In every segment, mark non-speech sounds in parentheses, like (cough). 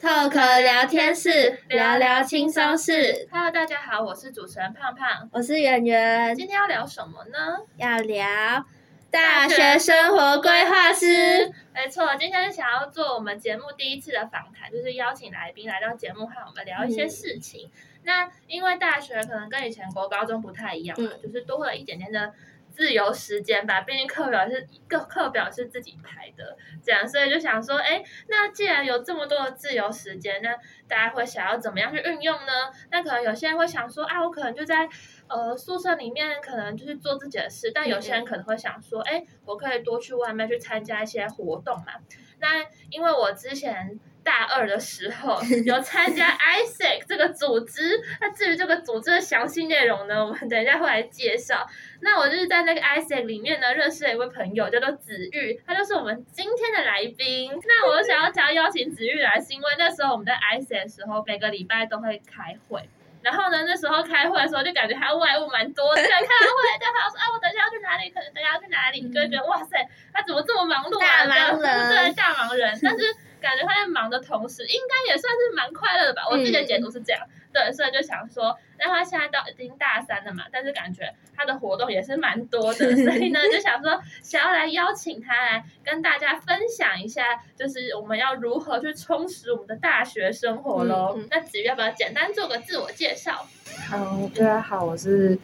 Talk 聊天室，聊聊轻松事。Hello，大家好，我是主持人胖胖，我是圆圆。今天要聊什么呢？要聊大学生活规划师。没错，今天想要做我们节目第一次的访谈，就是邀请来宾来到节目和我们聊一些事情。嗯、那因为大学可能跟以前国高中不太一样嘛，嗯、就是多了一点点的。自由时间吧，毕竟课表是个课表是自己排的，这样，所以就想说，哎，那既然有这么多的自由时间，那大家会想要怎么样去运用呢？那可能有些人会想说，啊，我可能就在呃宿舍里面，可能就是做自己的事，但有些人可能会想说，哎，我可以多去外面去参加一些活动嘛。那因为我之前。大二的时候 (laughs) 有参加 AIESEC 这个组织，那至于这个组织的详细内容呢，我们等一下会来介绍。那我就是在那个 AIESEC 里面呢，认识了一位朋友，叫做子玉，他就是我们今天的来宾。那我想要想要邀请子玉来，是因为那时候我们在 AIESEC 的时候，每个礼拜都会开会，然后呢，那时候开会的时候就感觉他外务蛮多的，开完会就好像说啊，我等一下要去哪里，可能等一下要去哪里，就会觉得哇塞，他怎么这么忙碌啊？大忙人，对，大忙人，但是。感觉他在忙的同时，应该也算是蛮快乐的吧。我自己的解读是这样，嗯、对，所以就想说，那他现在到已经大三了嘛，但是感觉他的活动也是蛮多的，(laughs) 所以呢，就想说，想要来邀请他来跟大家分享一下，就是我们要如何去充实我们的大学生活喽。嗯嗯、那子玉要不要简单做个自我介绍？好，大家好，我是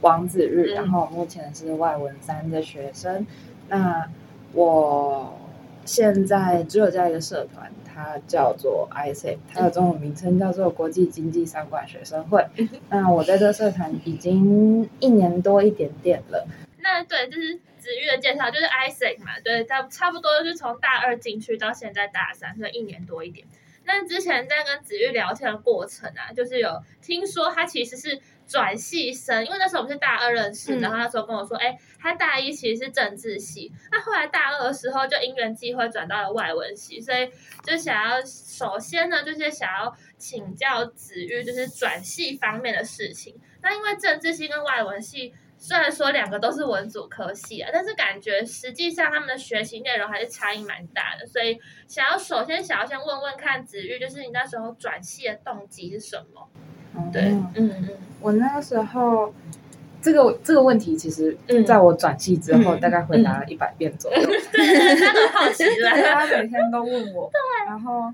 王子玉，嗯、然后目前是外文三的学生。那我。现在只有在一个社团，它叫做 AIESEC，它的中文名称叫做国际经济商管学生会。(laughs) 那我在这个社团已经一年多一点点了。那对，就是子玉的介绍，就是 AIESEC 嘛，对，差差不多就是从大二进去到现在大三，所以一年多一点。那之前在跟子玉聊天的过程啊，就是有听说他其实是转系生，因为那时候我们是大二认识，嗯、然后那时候跟我说，哎，他大一其实是政治系，那后来大二的时候就因缘际会转到了外文系，所以就想要首先呢，就是想要请教子玉，就是转系方面的事情。那因为政治系跟外文系。虽然说两个都是文组科系啊，但是感觉实际上他们的学习内容还是差异蛮大的，所以想要首先想要先问问看子玉，就是你那时候转系的动机是什么？嗯、对，嗯嗯，我那个时候这个这个问题，其实在我转系之后，大概回答了一百遍左右。嗯嗯、对，他很好奇，(laughs) 他每天都问我。对。然后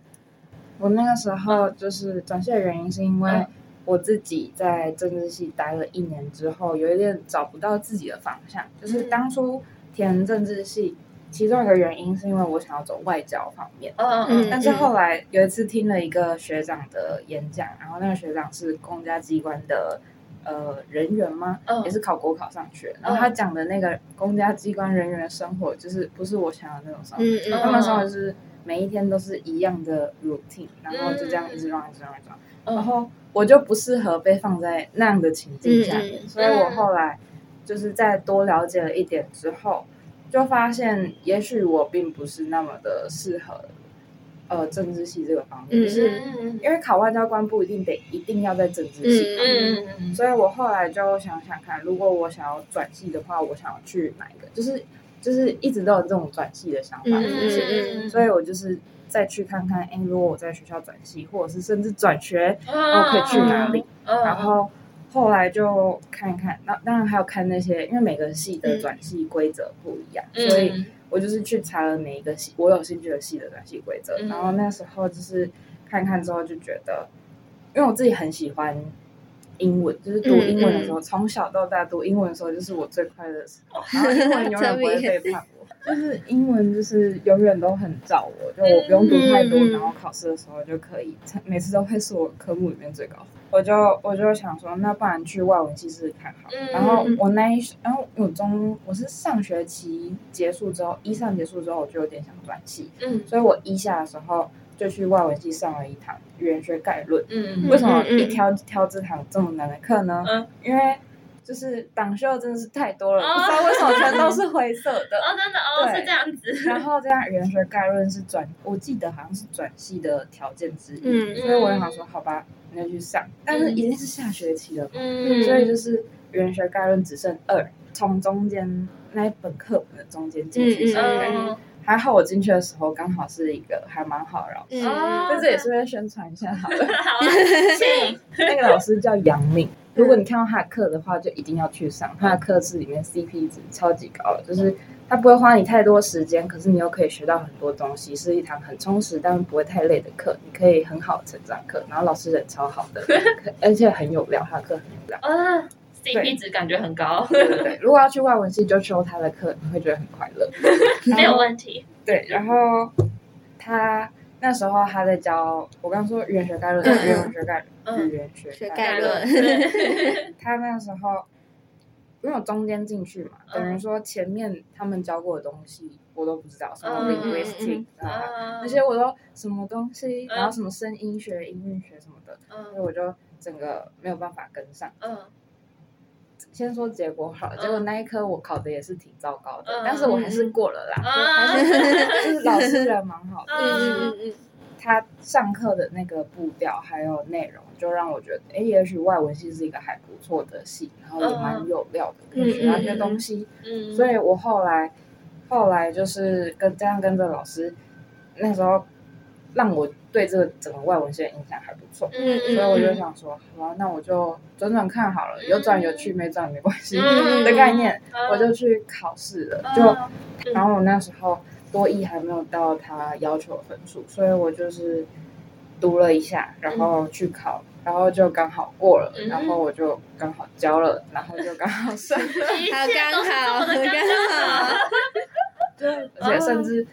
我那个时候就是转系的原因，是因为、嗯。我自己在政治系待了一年之后，有一点找不到自己的方向。就是当初填政治系，其中一个原因是因为我想要走外交方面。嗯嗯。但是后来有一次听了一个学长的演讲，然后那个学长是公家机关的呃人员吗？嗯。也是考国考上去。然后他讲的那个公家机关人员的生活，就是不是我想要的那种生活。嗯嗯。他们生活就是每一天都是一样的 routine，然后就这样一直 run，一直 run，一直 run。然后。我就不适合被放在那样的情境下面，嗯、所以我后来就是在多了解了一点之后，就发现也许我并不是那么的适合呃政治系这个方面，就是因为考外交官不一定得一定要在政治系，嗯嗯，所以我后来就想想看，如果我想要转系的话，我想要去哪一个？就是就是一直都有这种转系的想法，嗯，所以我就是。再去看看，哎，如果我在学校转系，或者是甚至转学，我可以去哪里？然后后来就看一看，那当然还有看那些，因为每个系的转系规则不一样，嗯、所以我就是去查了每一个系我有兴趣的系的转系规则。嗯、然后那时候就是看看之后就觉得，因为我自己很喜欢英文，就是读英文的时候，从小到大读英文的时候就是我最快乐的时候，(laughs) 然后英文永远不会背叛我。就是英文，就是永远都很照我，就我不用读太多，然后考试的时候就可以，每次都会是我科目里面最高。我就我就想说，那不然去外文系试试看好。然后我那一，然后我中我是上学期结束之后，一上结束之后，我就有点想转系。嗯，所以我一下的时候就去外文系上了一堂语言学概论。嗯，为什么一挑挑这堂这么难的课呢？嗯，因为。就是挡修真的是太多了，不知道为什么全都是灰色的。哦，真的哦，是这样子。然后这样语言学概论是转，我记得好像是转系的条件之一。嗯，所以我也想说，好吧，那就去上。但是已经是下学期了，嗯，所以就是语言学概论只剩二，从中间那一本课本的中间进去上。还好我进去的时候刚好是一个还蛮好的老师，哦但这也是在宣传一下好了。好啊，(laughs) 请。那个老师叫杨敏，如果你看到他的课的话，就一定要去上。他的课是里面 CP 值超级高的，就是他不会花你太多时间，可是你又可以学到很多东西，是一堂很充实但不会太累的课。你可以很好的成长课，然后老师人超好的，(laughs) 而且很有料，他的课很有料。啊，CP 值感觉很高。对对对，如果要去外文系，就修他的课，你会觉得很快乐，(laughs) 没有问题。对，然后他那时候他在教我刚刚说语言学概论，语言学概论，语言学概论。(laughs) 他那时候因为我中间进去嘛，等于说前面他们教过的东西我都不知道，什么 linguistic 啊那些我都什么东西，然后什么声音学、音韵学什么的，所以我就整个没有办法跟上。嗯。先说结果好了，结果那一科我考的也是挺糟糕的，但是我还是过了啦，还是 (laughs) 就是老师人蛮好的，嗯嗯嗯他上课的那个步调还有内容，就让我觉得，哎，也许外文系是一个还不错的系，然后也蛮有料的，可以学到一些东西，嗯，所以我后来后来就是跟这样跟着老师，那时候让我。对这个整个外文系的印象还不错，嗯，所以我就想说，好吧，那我就转转看好了，有转有去，没转没关系的概念，我就去考试了。就，然后我那时候多益还没有到他要求的分数，所以我就是读了一下，然后去考，然后就刚好过了，然后我就刚好交了，然后就刚好 (laughs) 上，好刚好，刚好，(laughs) 对，而且甚至。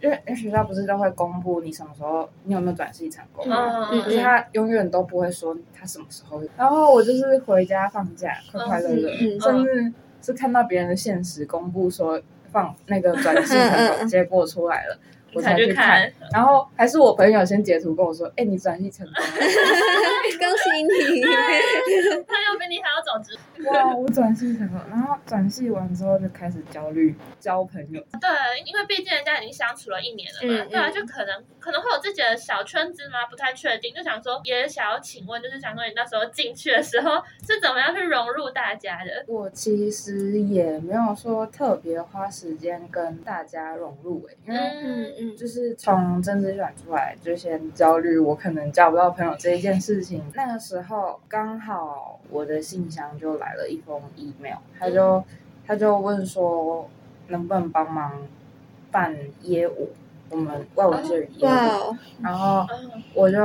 因为学校不是都会公布你什么时候你有没有转系成功吗？可是他永远都不会说他什么时候。然后我就是回家放假，快快乐乐，甚至是看到别人的现实公布说放那个转系成功结果出来了，我才去看。然后还是我朋友先截图跟我说：“哎，你转系成功了，(laughs) 恭喜你！” (laughs) 他要比你还要早知。哇，我转系成功，然后转系完之后就开始焦虑交朋友。对，因为毕竟人家已经相处了一年了嘛，嗯、对啊，就可能可能会有自己的小圈子吗？不太确定，就想说也想要请问，就是想说你那时候进去的时候是怎么样去融入大家的？我其实也没有说特别花时间跟大家融入诶、欸，因为嗯嗯，就是从政治选出来就先焦虑，我可能交不到朋友这一件事情。那个时候刚好我的信箱就来了。了一封 email，他就他就问说能不能帮忙办业务，我们外文系的业务。然后我就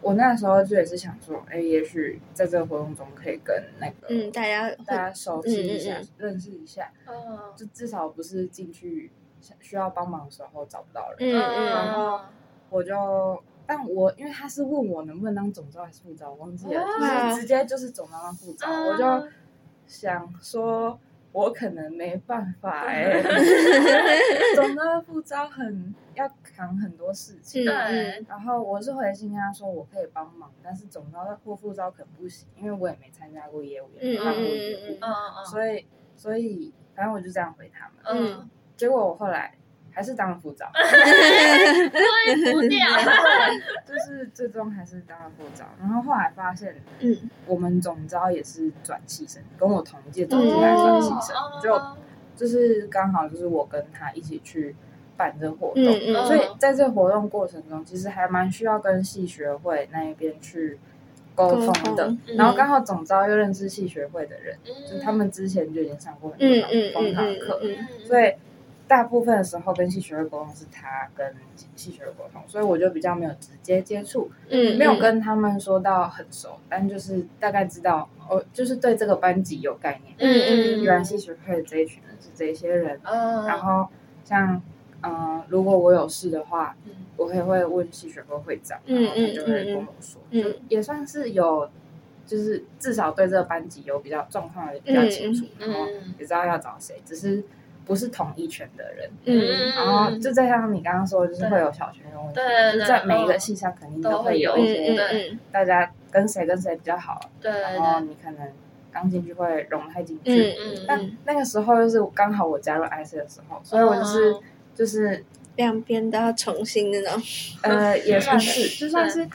我那时候就也是想说，哎，也许在这个活动中可以跟那个嗯大家大家熟悉一下，认识一下，嗯，就至少不是进去需要帮忙的时候找不到人。嗯嗯，然后我就。但我因为他是问我能不能当总招还是副招，我忘记了，就是直接就是总招当副招，我就想说，我可能没办法 (laughs) 哎，(laughs) 总的副招很要扛很多事情，对。然后我是回信跟他说我可以帮忙，但是总招或副招可能不行，因为我也没参加过业务，也没办过业务，嗯嗯，所以所以反正我就这样回他们，嗯，结果我后来。还是当了副长，对，不掉，(laughs) 就是最终还是当了副长。然后后来发现，嗯，我们总招也是转系生，跟我同届总进来转系生，就就是刚好就是我跟他一起去办这个活动，所以在这个活动过程中，其实还蛮需要跟系学会那一边去沟通的。然后刚好总招又认识系学会的人，就他们之前就已经上过很多堂沟通课，所以。大部分的时候跟戏学会沟通是他跟戏学会沟通，所以我就比较没有直接接触，嗯，没有跟他们说到很熟，但就是大概知道，哦，就是对这个班级有概念，嗯嗯，原来系学会的这一群人是这些人，嗯，然后像，嗯，如果我有事的话，我也会问戏学会会长，然后他就会跟我说，就也算是有，就是至少对这个班级有比较状况也比较清楚，然后也知道要找谁，只是。不是同一圈的人，嗯，然后就再像你刚刚说，就是会有小圈的问题，就在每一个系上肯定都会有一些，大家跟谁跟谁比较好，对，然后你可能刚进去会融太进去，嗯，但那个时候就是刚好我加入 IC 的时候，所以我就是就是两边都要重新那种，呃，也算是，就算是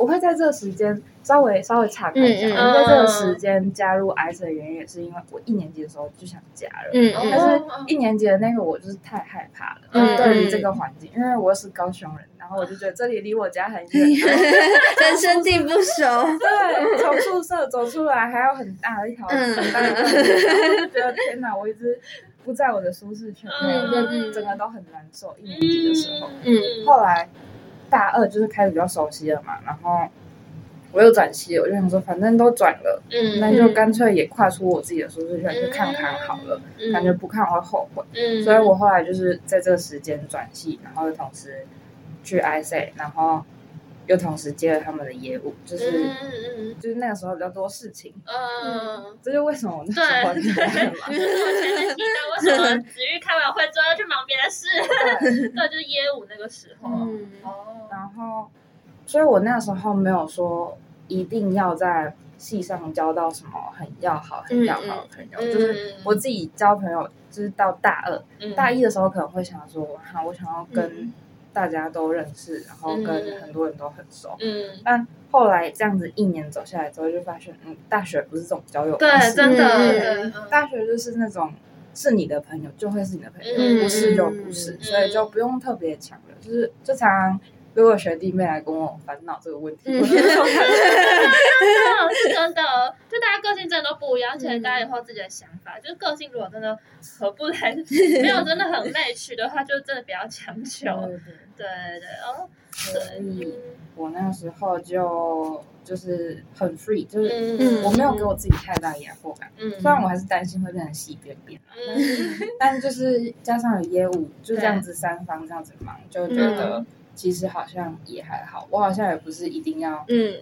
我会在这个时间稍微稍微岔开一下，我在这个时间加入 ISET 的原因也是因为我一年级的时候就想加了，嗯，但是一年级的那个我就是太害怕了，嗯，对于这个环境，因为我是高雄人，然后我就觉得这里离我家很远，(laughs) 人生地不熟，对，从宿舍走出来还有很大的一条很大的路，我就觉得天哪，我一直不在我的舒适圈内，整个都很难受。一年级的时候，嗯，后来。大二就是开始比较熟悉了嘛，然后我又转系，我就想说，反正都转了，嗯，那就干脆也跨出我自己的舒适圈去看看好了，嗯、感觉不看我会后悔，嗯，所以我后来就是在这个时间转系，然后又同时去 ISET，然后又同时接了他们的业务，就是、嗯、就是那个时候比较多事情，嗯，这就为什么我那时候对，对，对，我前面提到为什么 (laughs) 子玉开完会之后要去忙别的事，对，就是业务那个时候，嗯，哦。然后，所以我那时候没有说一定要在戏上交到什么很要好、很要好的朋友。嗯、就是我自己交朋友，就是到大二、嗯、大一的时候可能会想说，哈，我想要跟大家都认识，嗯、然后跟很多人都很熟。嗯。但后来这样子一年走下来之后，就发现，嗯，大学不是这种交友方式。对，真的。嗯、大学就是那种是你的朋友就会是你的朋友，嗯、不是就不是，嗯、所以就不用特别强了。就是就常常。如果学弟妹来跟我烦恼这个问题，嗯、是真的，是真的，就大家个性真的都不一样，而且大家有后自己的想法。嗯、就是个性如果真的合不来，没有真的很 match 的话，就真的不要强求。对对对，哦，所以我那时候就就是很 free，就是我没有给我自己太大压迫感。嗯，虽然我还是担心会变成细边边，嗯，(laughs) 但就是加上有业务，就这样子三方这样子忙，就觉得。其实好像也还好，我好像也不是一定要嗯。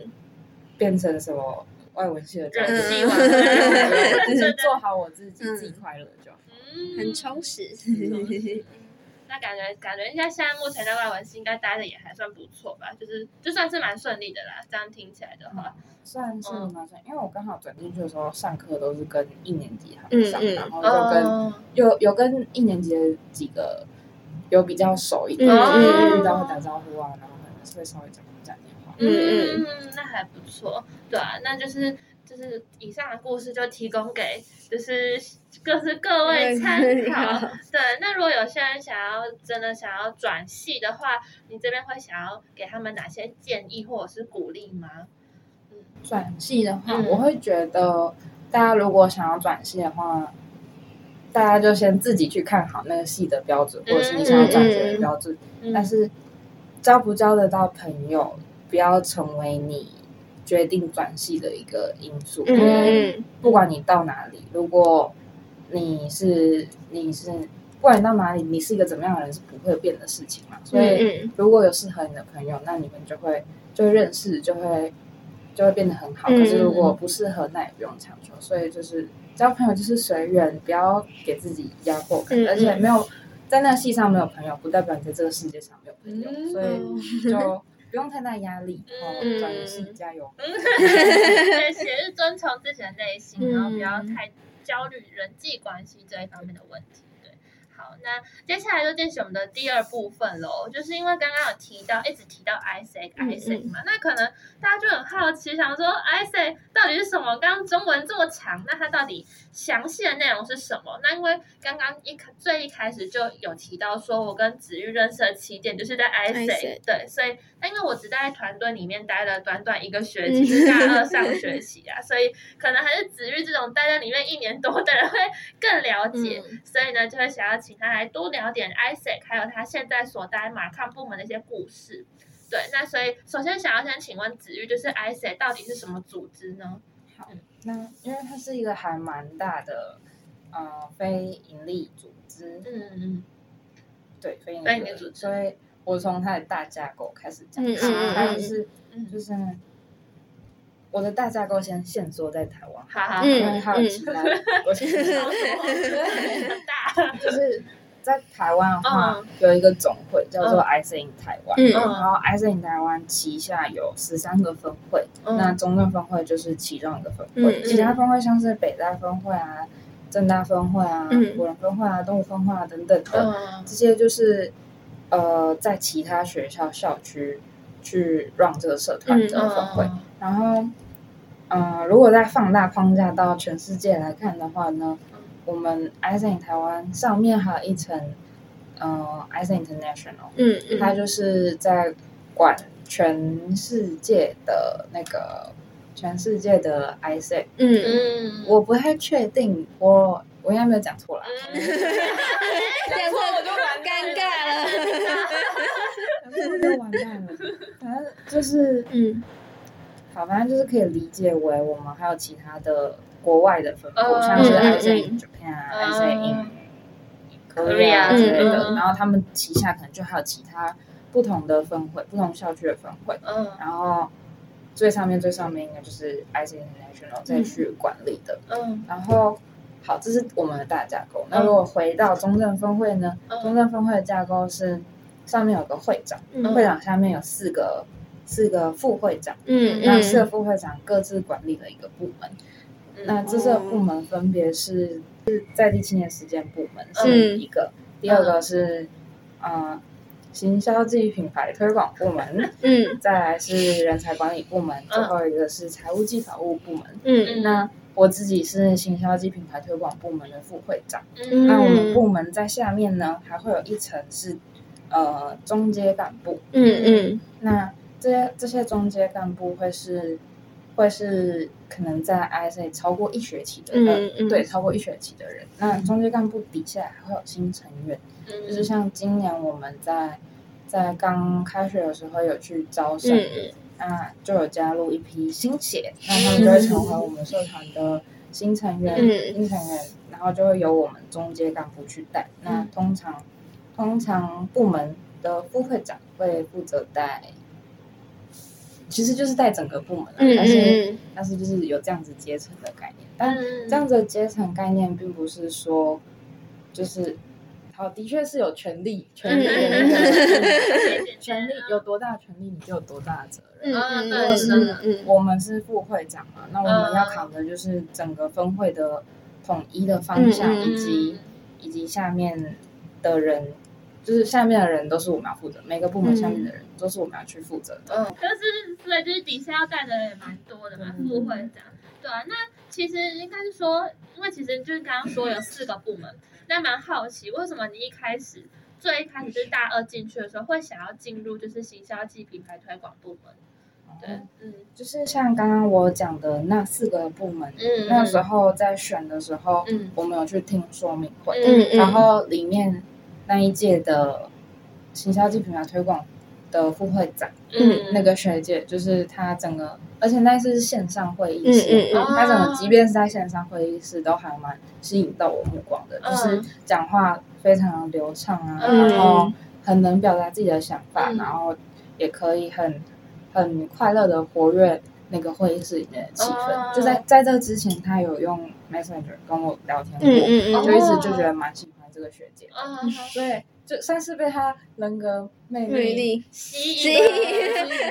变成什么外文系的专业，(laughs) 就是做好我自己，自己快乐就好，很充实。那感觉感觉应该现在目前在外文系应该待的也还算不错吧？就是就算是蛮顺利的啦，这样听起来的话，算是蛮顺。因为我刚好转进去的时候上课都是跟一年级他们上，然后就跟有有跟一年级的几个。有比较熟一点，就是遇到会打招呼啊，然后可能会稍微讲讲电话。嗯嗯，那还不错，对啊，那就是就是以上的故事就提供给就是各是各位参考。对，那如果有些人想要真的想要转系的话，你这边会想要给他们哪些建议或者是鼓励吗？嗯，转系的话，我会觉得大家如果想要转系的话。大家就先自己去看好那个系的标准，或者是你想要转学的标准。嗯嗯、但是交不交得到朋友，不要成为你决定转系的一个因素。嗯、因为不管你到哪里，如果你是你是不管你到哪里，你是一个怎么样的人，是不会变的事情嘛。所以如果有适合你的朋友，那你们就会就会认识，就会就会变得很好。可是如果不适合，那也不用强求。所以就是。交朋友就是随缘，不要给自己压迫感，嗯、而且没有在那个系上没有朋友，不代表你在这个世界上没有朋友，嗯、所以就不用太大压力。哦，转系加油！也是遵从自己的内心，然后不要太焦虑人际关系这一方面的问题。好，那接下来就进行我们的第二部分喽。就是因为刚刚有提到，一直提到 ISET ISET 嘛，嗯嗯，那可能大家就很好奇，想说 ISET 到底是什么？刚刚中文这么长，那它到底详细的内容是什么？那因为刚刚一开最一开始就有提到，说我跟子玉认识的起点就是在 ISET，对，所以那因为我只在团队里面待了短短一个学期，是大二上 (laughs) 学期啊，所以可能还是子玉这种待在里面一年多的人会更了解，嗯、所以呢就会想要。请他来多聊点 ISET，还有他现在所待马抗部门的一些故事。对，那所以首先想要先请问子玉，就是 ISET 到底是什么组织呢？好，那因为它是一个还蛮大的呃非营利组织，嗯嗯，对，非营利组织，所以我从它的大架构开始讲，嗯它就是就是。我的大架构先限缩在台湾，哈哈，因为还有其他，(laughs) 我先大，就是在台湾的话，有一个总会叫做 in 台湾，然后 in 台湾旗下有十三个分会，那中正分会就是其中一个分会，其他分会像是北大分会啊、正大分会啊、辅仁分会啊、东吴分会啊等等的，这些就是呃在其他学校校区。去 run 这个社团的分会。嗯、然后，嗯、呃，如果再放大框架到全世界来看的话呢，嗯、我们 ISAN 台湾上面还有一层，呃，ISAN International，嗯，嗯它就是在管全世界的那个全世界的 ISAN，嗯嗯，我不太确定我。我应该没有讲错啦，讲错我就完尴尬了，完蛋了。反正就是，嗯，好，反正就是可以理解为我们还有其他的国外的分部，嗯、像是 ISAN in Japan、啊、ISAN in Korea 之类的。然后他们旗下可能就还有其他不同的分会，不同校区的分会。嗯，然后最上面最上面应该就是 ISAN International 再去管理的。嗯，然后。好，这是我们的大架构。那如果回到中正分会呢？嗯、中正分会的架构是上面有个会长，嗯、会长下面有四个四个副会长，嗯，那四个副会长各自管理了一个部门。嗯、那这四个部门分别是是在地青年实践部门是一个，嗯、第二个是嗯、呃、行销暨品牌推广部门，嗯，再来是人才管理部门，最后一个是财务暨法务部门，嗯，那。我自己是行销及品牌推广部门的副会长，嗯、那我们部门在下面呢，还会有一层是呃中阶干部，嗯嗯，那这些这些中阶干部会是会是可能在 ISA 超过一学期的人，嗯嗯、对，超过一学期的人，那中阶干部底下还会有新成员，嗯、就是像今年我们在在刚开学的时候有去招生。嗯那就有加入一批新血，那他们就会成为我们社团的新成员，嗯、新成员，然后就会由我们中介干部去带。嗯、那通常，通常部门的副会长会负责带，其实就是带整个部门，嗯、但是但是就是有这样子阶层的概念，但这样子的阶层概念并不是说就是。好，的确是有权利，权利权利有多大权利，你就有多大的责任。嗯，对，是，我们是副会长嘛，那我们要扛的就是整个分会的统一的方向，以及以及下面的人，就是下面的人都是我们要负责，每个部门下面的人都是我们要去负责的。嗯，可是所以就是底下要带的人也蛮多的嘛，副会长。对啊，那其实应该是说，因为其实就是刚刚说有四个部门。那蛮好奇，为什么你一开始最一开始就是大二进去的时候，会想要进入就是行销暨品牌推广部门？对，嗯，就是像刚刚我讲的那四个部门，嗯，那时候在选的时候，嗯，我们有去听说明会，嗯，然后里面那一届的行销暨品牌推广的副会长，嗯，那个学姐就是她整个。而且那次是线上会议室，嗯嗯，他整个即便是在线上会议室，都还蛮吸引到我目光的，嗯、就是讲话非常流畅啊，嗯、然后很能表达自己的想法，嗯、然后也可以很很快乐的活跃那个会议室里面的气氛。嗯、就在在这之前，她有用 Messenger 跟我聊天过，嗯嗯、就一直就觉得蛮喜欢这个学姐，嗯、所以。就算是被他人格魅力吸引，吸引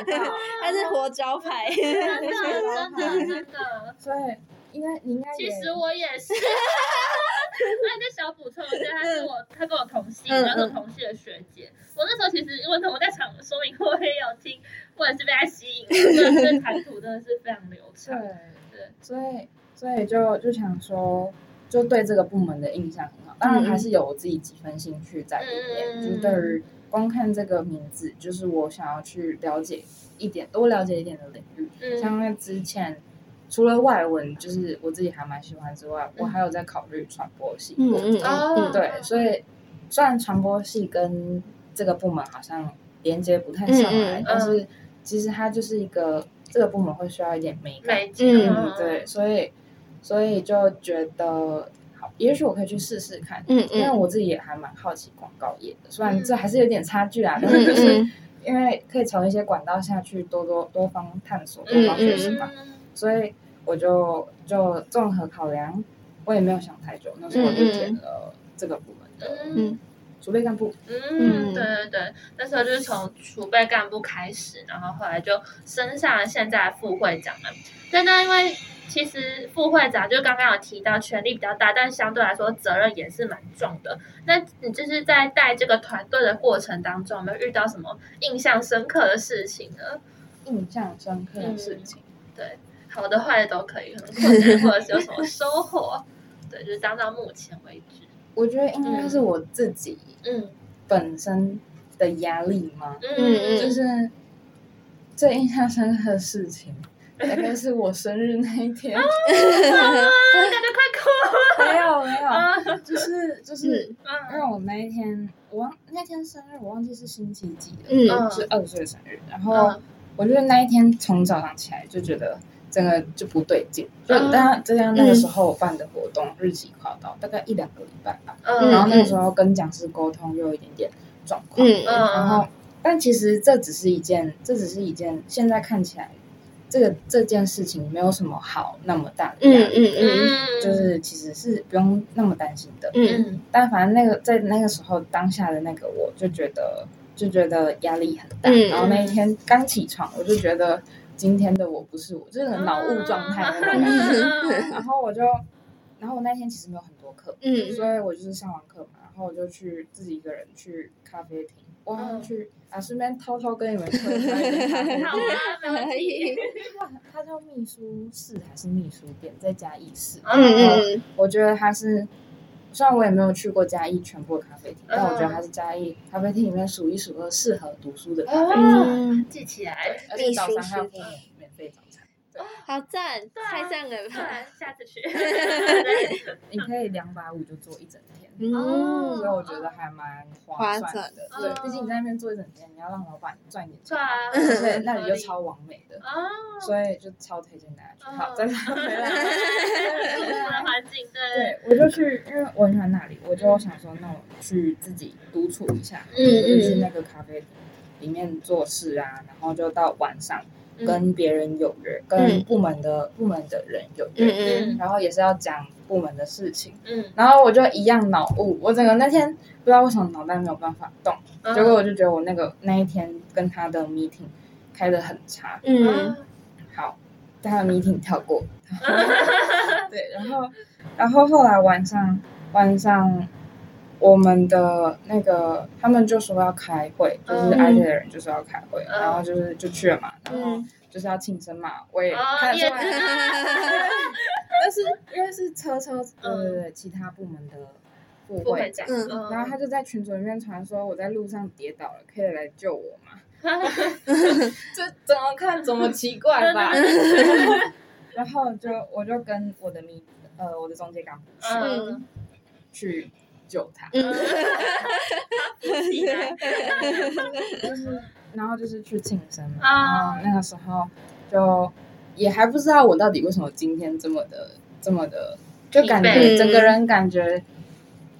到，他是活招牌，真的真的真的。所以应该你应该。其实我也是。那你再小补充一下，他是我，他跟我同系，然后同系的学姐。我那时候其实因为我在场说明会我也有听，或者是被他吸引，真的是谈吐真的是非常流畅。对对，所以所以就就想说。就对这个部门的印象很好，当然还是有我自己几分兴趣在里面。嗯、就是对于光看这个名字，就是我想要去了解一点，多了解一点的领域。嗯、像那之前除了外文，就是我自己还蛮喜欢之外，嗯、我还有在考虑传播系。嗯嗯嗯，对，所以虽然传播系跟这个部门好像连接不太上来，嗯嗯、但是其实它就是一个这个部门会需要一点美感。嗯，嗯，对，所以。所以就觉得好，也许我可以去试试看，嗯，因为我自己也还蛮好奇广告业的，虽然这还是有点差距啊，但是就是因为可以从一些管道下去多多多方探索、多方学习嘛，所以我就就综合考量，我也没有想太久，那时候就填了这个部门的嗯储备干部，嗯，对对对，那时候就是从储备干部开始，然后后来就升上了现在副会长了，但那因为。其实副会长就刚刚有提到，权力比较大，但相对来说责任也是蛮重的。那你就是在带这个团队的过程当中，有没有遇到什么印象深刻的事情呢？印象深刻的事情，嗯、对，好的坏的都可以，可能困难或者是有什么收获，对，就是当到目前为止，我觉得应该是我自己，嗯，本身的压力吗？嗯嗯，就是最印象深刻的事情。大概是我生日那一天，感觉快哭了。没有没有，就是就是，因为我那一天我忘那天生日，我忘记是星期几了，嗯，是二十岁的生日。然后我就是那一天从早上起来就觉得整个就不对劲，就当这样那个时候我办的活动日期快到，大概一两个礼拜吧。嗯。然后那个时候跟讲师沟通又有一点点状况，嗯，然后但其实这只是一件，这只是一件现在看起来。这个这件事情没有什么好那么大的压力，嗯嗯嗯，就是其实是不用那么担心的，嗯，但反正那个在那个时候当下的那个我就觉得就觉得压力很大，嗯、然后那一天刚起床我就觉得今天的我不是我，就是很脑雾状态那种感觉，嗯、然后我就然后我那天其实没有很多课，嗯，所以我就是上完课嘛，然后我就去自己一个人去咖啡厅。我要去啊，顺便偷偷跟你们说一下，好啊，可以。(laughs) 他叫秘书室还是秘书店，在嘉义市。嗯嗯。我觉得他是，虽然我也没有去过嘉义全部的咖啡厅，但我觉得他是嘉义咖啡厅里面数一数二适合读书的咖啡厅。记起来，而且早上还有免费早餐。好赞，太赞了吧！下次去。(laughs) 你可以两百五就坐一整天。哦，所以我觉得还蛮划算的。对，毕竟你在那边坐一整天，你要让老板赚点钱，所以那里就超完美的。哦，所以就超推荐大家去。好，再来 (laughs) 回来。环境对。对，我就去，因为我很喜欢那里，我就想说，那我去自己独处一下，嗯嗯，去那个咖啡里面做事啊，然后就到晚上跟别人有约，跟部门的部门的人有约，然后也是要讲。部门的事情，嗯，然后我就一样脑雾，我整个那天不知道为什么脑袋没有办法动，嗯、结果我就觉得我那个那一天跟他的 meeting 开的很差，嗯，好，他的 meeting 跳过，(laughs) 对，然后然后后来晚上晚上我们的那个他们就说要开会，就是 IT 的人就说要开会，嗯、然后就是就去了嘛，然后就是要庆生嘛，我也看出来。哦 (laughs) 但是因为是车车，对对对，其他部门的副会长，然后他就在群组里面传说我在路上跌倒了，可以来救我吗？(laughs) 这怎么看怎么奇怪吧？(laughs) 然后就我就跟我的秘呃我的中介干部去去救他，就是然后就是去庆生嘛，然后那个时候就。也还不知道我到底为什么今天这么的这么的，就感觉整个人感觉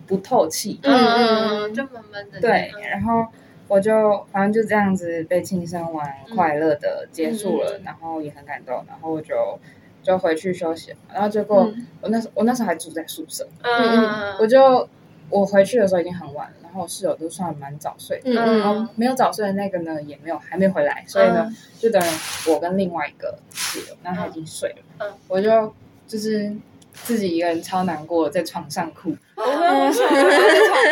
不透气，嗯嗯，就闷闷的。对，然后我就反正就这样子被庆生完，快乐的结束了，然后也很感动，然后我就就回去休息，然后结果我那时我那时候还住在宿舍，嗯，我就我回去的时候已经很晚了。然后室友都算蛮早睡，嗯，然后没有早睡的那个呢，也没有还没回来，所以呢，就等我跟另外一个室友，那他已经睡了，嗯，我就就是自己一个人超难过，在床上哭，我 (laughs) 在床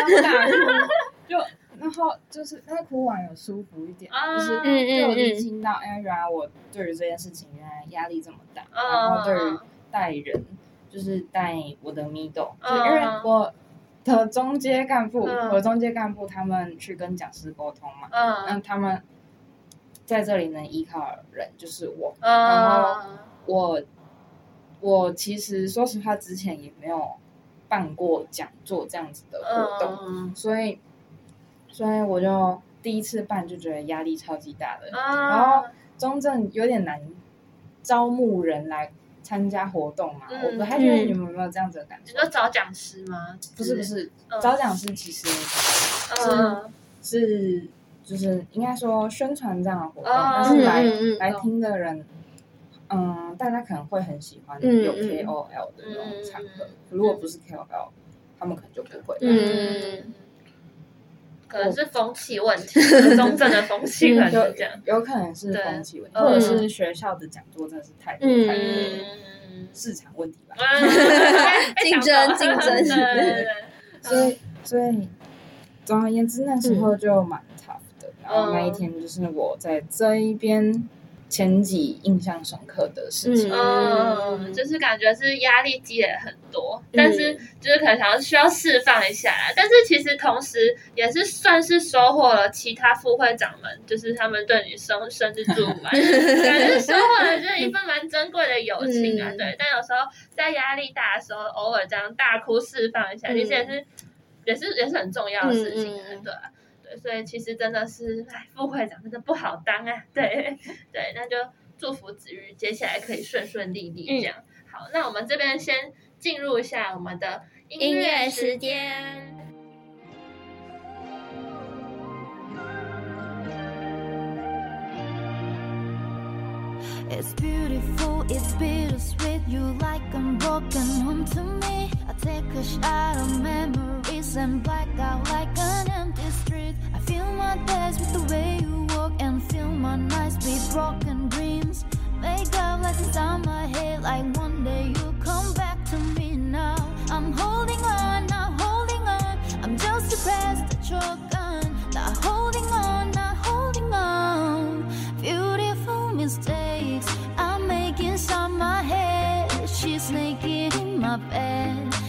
上大哭，(laughs) 就然后就是那哭完有舒服一点，就是就理清到，哎，原来我对于这件事情原来压力这么大，然后对于带人，就是带我的 middle，就因为我。的中阶干部和中阶干部，他们去跟讲师沟通嘛，嗯，那他们在这里能依靠的人就是我，嗯、然后我我其实说实话，之前也没有办过讲座这样子的活动，嗯、所以所以我就第一次办就觉得压力超级大的，嗯、然后中正有点难招募人来。参加活动嘛，我不太确定你们有没有这样子的感觉。你说找讲师吗？不是不是，找讲师其实是是就是应该说宣传这样的活动，但是来来听的人，嗯，大家可能会很喜欢有 KOL 的那种场合，如果不是 KOL，他们可能就不会。嗯，可能是风气问题，中正的风气可能是这样，有可能是风气问题，或者是学校的讲座真的是太多太多，市场问题吧，(laughs) 竞争竞争，(laughs) 所以所以总而言之那时候就蛮 tough 的，然后那一天就是我在这一边。前几印象深刻的事情，嗯，就是感觉是压力积累很多，嗯、但是就是可能想要需要释放一下，但是其实同时也是算是收获了其他副会长们，就是他们对你生生日祝福，(laughs) 感觉收获了就是一份蛮珍贵的友情啊，嗯、对。但有时候在压力大的时候，偶尔这样大哭释放一下，其实也是也是也是很重要的事情，嗯、对。所以其实真的是，哎，副会长真的不好当啊。对，对，那就祝福子瑜接下来可以顺顺利利这样。嗯、好，那我们这边先进入一下我们的音乐时间。It's beautiful, it's bittersweet. You like a broken home to me. I take a shot of memories and black out like an empty street. I feel my days with the way you walk and feel my nights with broken dreams. Make up lessons on my head like one day you come back to me now. I'm holding on, not holding on. I'm just a past you're gone. Not holding on, not holding on. Beautiful mistake. 有，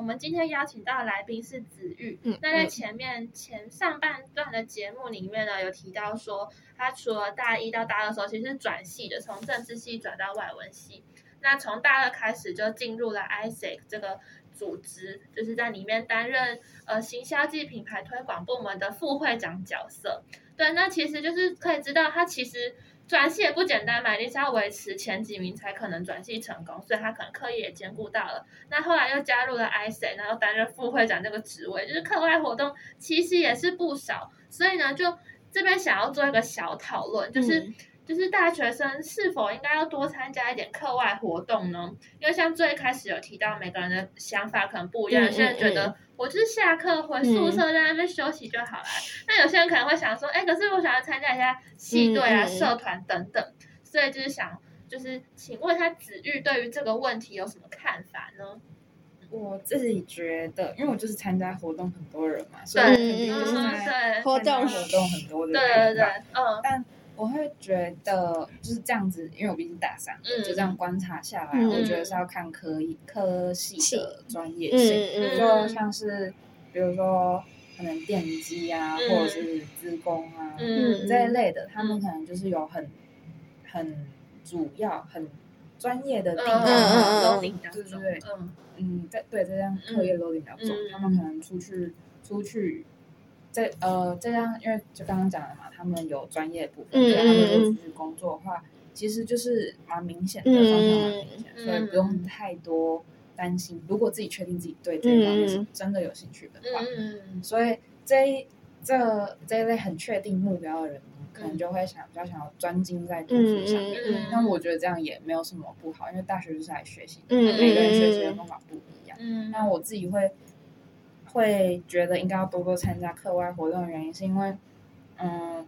我们今天邀请到的来宾是子玉。嗯，那在前面前上半段的节目里面呢，有提到说，他除了大一到大二的时候，其实是转系的，从政治系转到外文系。那从大二开始就进入了 ISEC 这个组织，就是在里面担任呃行销暨品牌推广部门的副会长角色。对，那其实就是可以知道，他其实转系也不简单嘛，你是要维持前几名才可能转系成功，所以他可能课业也兼顾到了。那后来又加入了 i c，然后担任副会长这个职位，就是课外活动其实也是不少。所以呢，就这边想要做一个小讨论，就是。就是大学生是否应该要多参加一点课外活动呢？因为像最开始有提到，每个人的想法可能不一样。有些人觉得我就是下课回宿舍在那边休息就好了。那有些人可能会想说，哎，可是我想要参加一下系队啊、社团等等。所以就是想，就是请问他子玉对于这个问题有什么看法呢？我自己觉得，因为我就是参加活动很多人嘛，所以肯定就是在活动活动很多的。对对对，嗯，但。我会觉得就是这样子，因为我毕竟大三，嗯、就这样观察下来，嗯、我觉得是要看科一科系的专业性，嗯、就像是比如说可能电机啊，嗯、或者是资工啊、嗯、这一类的，他们可能就是有很很主要、很专业的地方，嗯对对对，嗯，在对这样课业 loading 比较重，他们可能出去出去。这呃，这样，因为就刚刚讲了嘛，他们有专业部分，对、嗯、他们出去工作的话，其实就是蛮明显的方向，蛮明显，嗯、所以不用太多担心。如果自己确定自己对这一方面是真的有兴趣的话，嗯、所以这一这这一类很确定目标的人，可能就会想比较想要专精在读书上面。那、嗯、我觉得这样也没有什么不好，因为大学就是来学习，嗯、每个人学习的方法不一样。嗯，那我自己会会觉得应该要多多参加课外活动的原因，是因为嗯。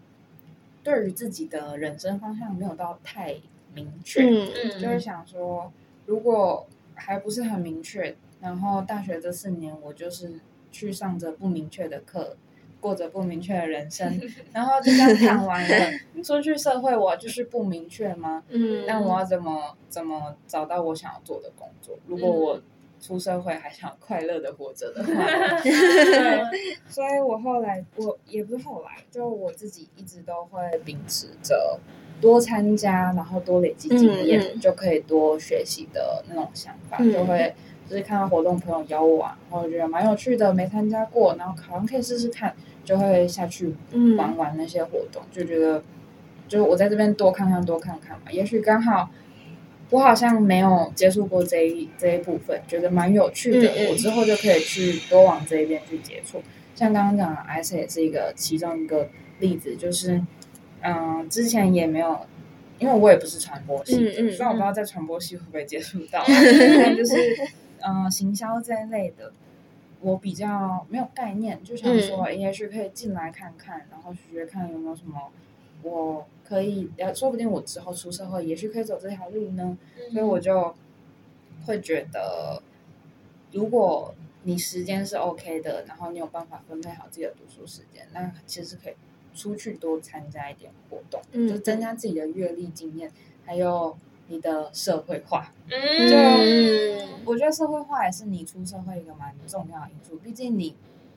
对于自己的人生方向没有到太明确，嗯、就是想说，如果还不是很明确，然后大学这四年我就是去上着不明确的课，过着不明确的人生，(laughs) 然后就这样谈完了，出去社会我就是不明确吗？嗯，那我要怎么怎么找到我想要做的工作？如果我出社会还想快乐的活着的话，(laughs) 对，所以我后来我也不是后来，就我自己一直都会秉持着多参加，然后多累积经验，嗯。嗯、就可以多学习的那种想法，嗯、就会就是看到活动朋友邀我啊，然后我觉得蛮有趣的，没参加过，然后好像可以试试看，就会下去玩玩那些活动，嗯、就觉得就是我在这边多看看多看看嘛，也许刚好。我好像没有接触过这一这一部分，觉得蛮有趣的。嗯嗯，我之后就可以去多往这一边去接触。像刚刚讲的，ICE 也是一个其中一个例子，就是嗯、呃，之前也没有，因为我也不是传播系的，虽然、我不知道在传播系会不会接触到，(laughs) 但就是嗯、呃，行销这一类的，我比较没有概念，就想说，也许可以进来看看，然后学学看有没有什么。我可以，说不定我之后出社会，也许可以走这条路呢。嗯、所以我就会觉得，如果你时间是 OK 的，然后你有办法分配好自己的读书时间，那其实可以出去多参加一点活动，嗯、就增加自己的阅历经验，还有你的社会化。嗯、就我觉得社会化也是你出社会一个蛮重要的因素，毕竟你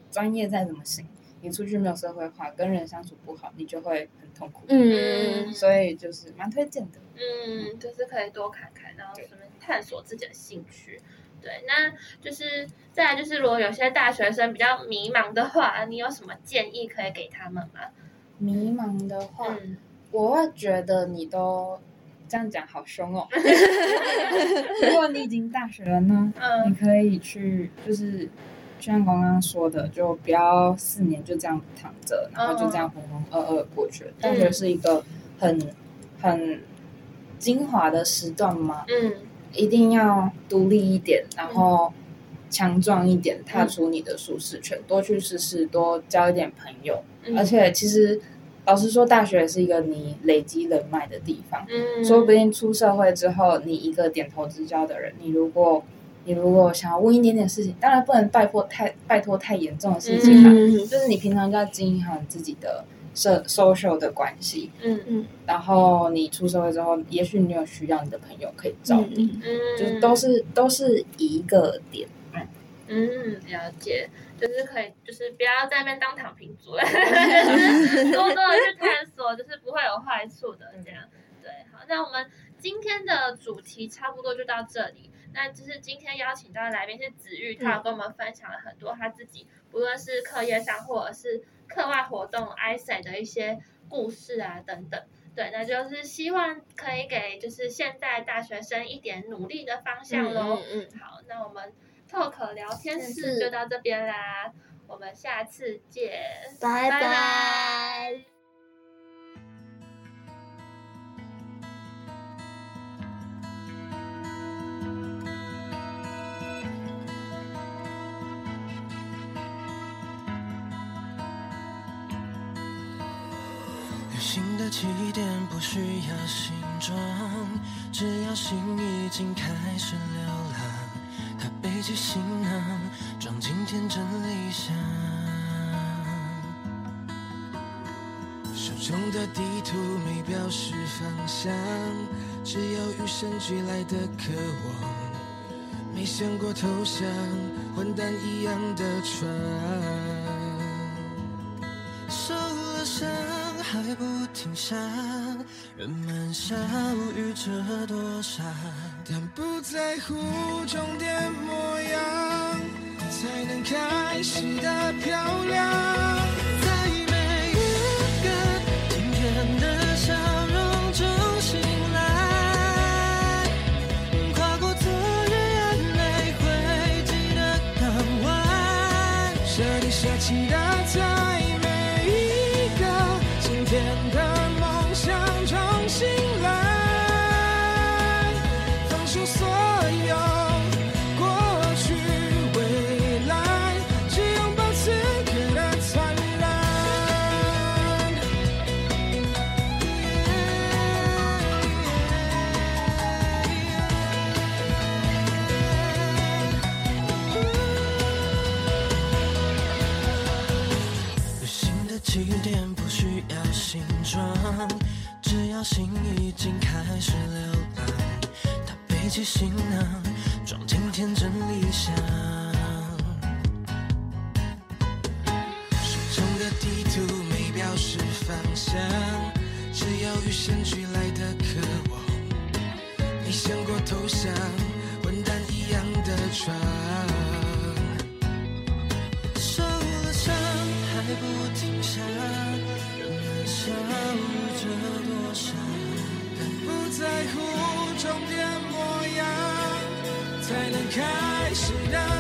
专业再怎么行。你出去没有社会化，跟人相处不好，你就会很痛苦。嗯，所以就是蛮推荐的。嗯，就是可以多看看，然后顺便探索自己的兴趣。对，对，那就是再来就是，如果有些大学生比较迷茫的话，你有什么建议可以给他们吗？迷茫的话，嗯、我会觉得你都这样讲好凶哦。(laughs) 如果你已经大学了呢，嗯、你可以去就是。就像刚刚说的，就不要四年就这样躺着，然后就这样浑浑噩噩过去了。大学是一个很很精华的时段嘛，嗯，一定要独立一点，然后强壮一点，踏出你的舒适圈，多去试试，多交一点朋友。而且其实老实说，大学是一个你累积人脉的地方，嗯，说不定出社会之后，你一个点头之交的人，你如果。你如果想要问一点点事情，当然不能拜托太拜托太严重的事情哈，嗯、就是你平常就要经营好你自己的社 social 的关系，嗯嗯，然后你出社会之后，也许你有需要你的朋友可以找你，嗯，就是都是都是一个点，嗯嗯，了解，就是可以，就是不要在那边当躺平族，(laughs) 就是多多的去探索，就是不会有坏处的，这样，对，好，那我们今天的主题差不多就到这里。那就是今天邀请到的来宾是子玉，他有跟我们分享了很多他自己，不论是课业上或者是课外活动，ICE 的一些故事啊等等。对，那就是希望可以给就是现在大学生一点努力的方向喽。嗯，好，那我们 Talk 聊天室就到这边啦，我们下次见，拜拜。新需要新装，只要心已经开始流浪。他背起行囊，装进天真理想。手中的地图没表示方向，只有与生俱来的渴望。没想过投降，混蛋一样的船，还不停下，人们笑语着多傻，但不在乎终点模样，才能开始的漂亮。开始的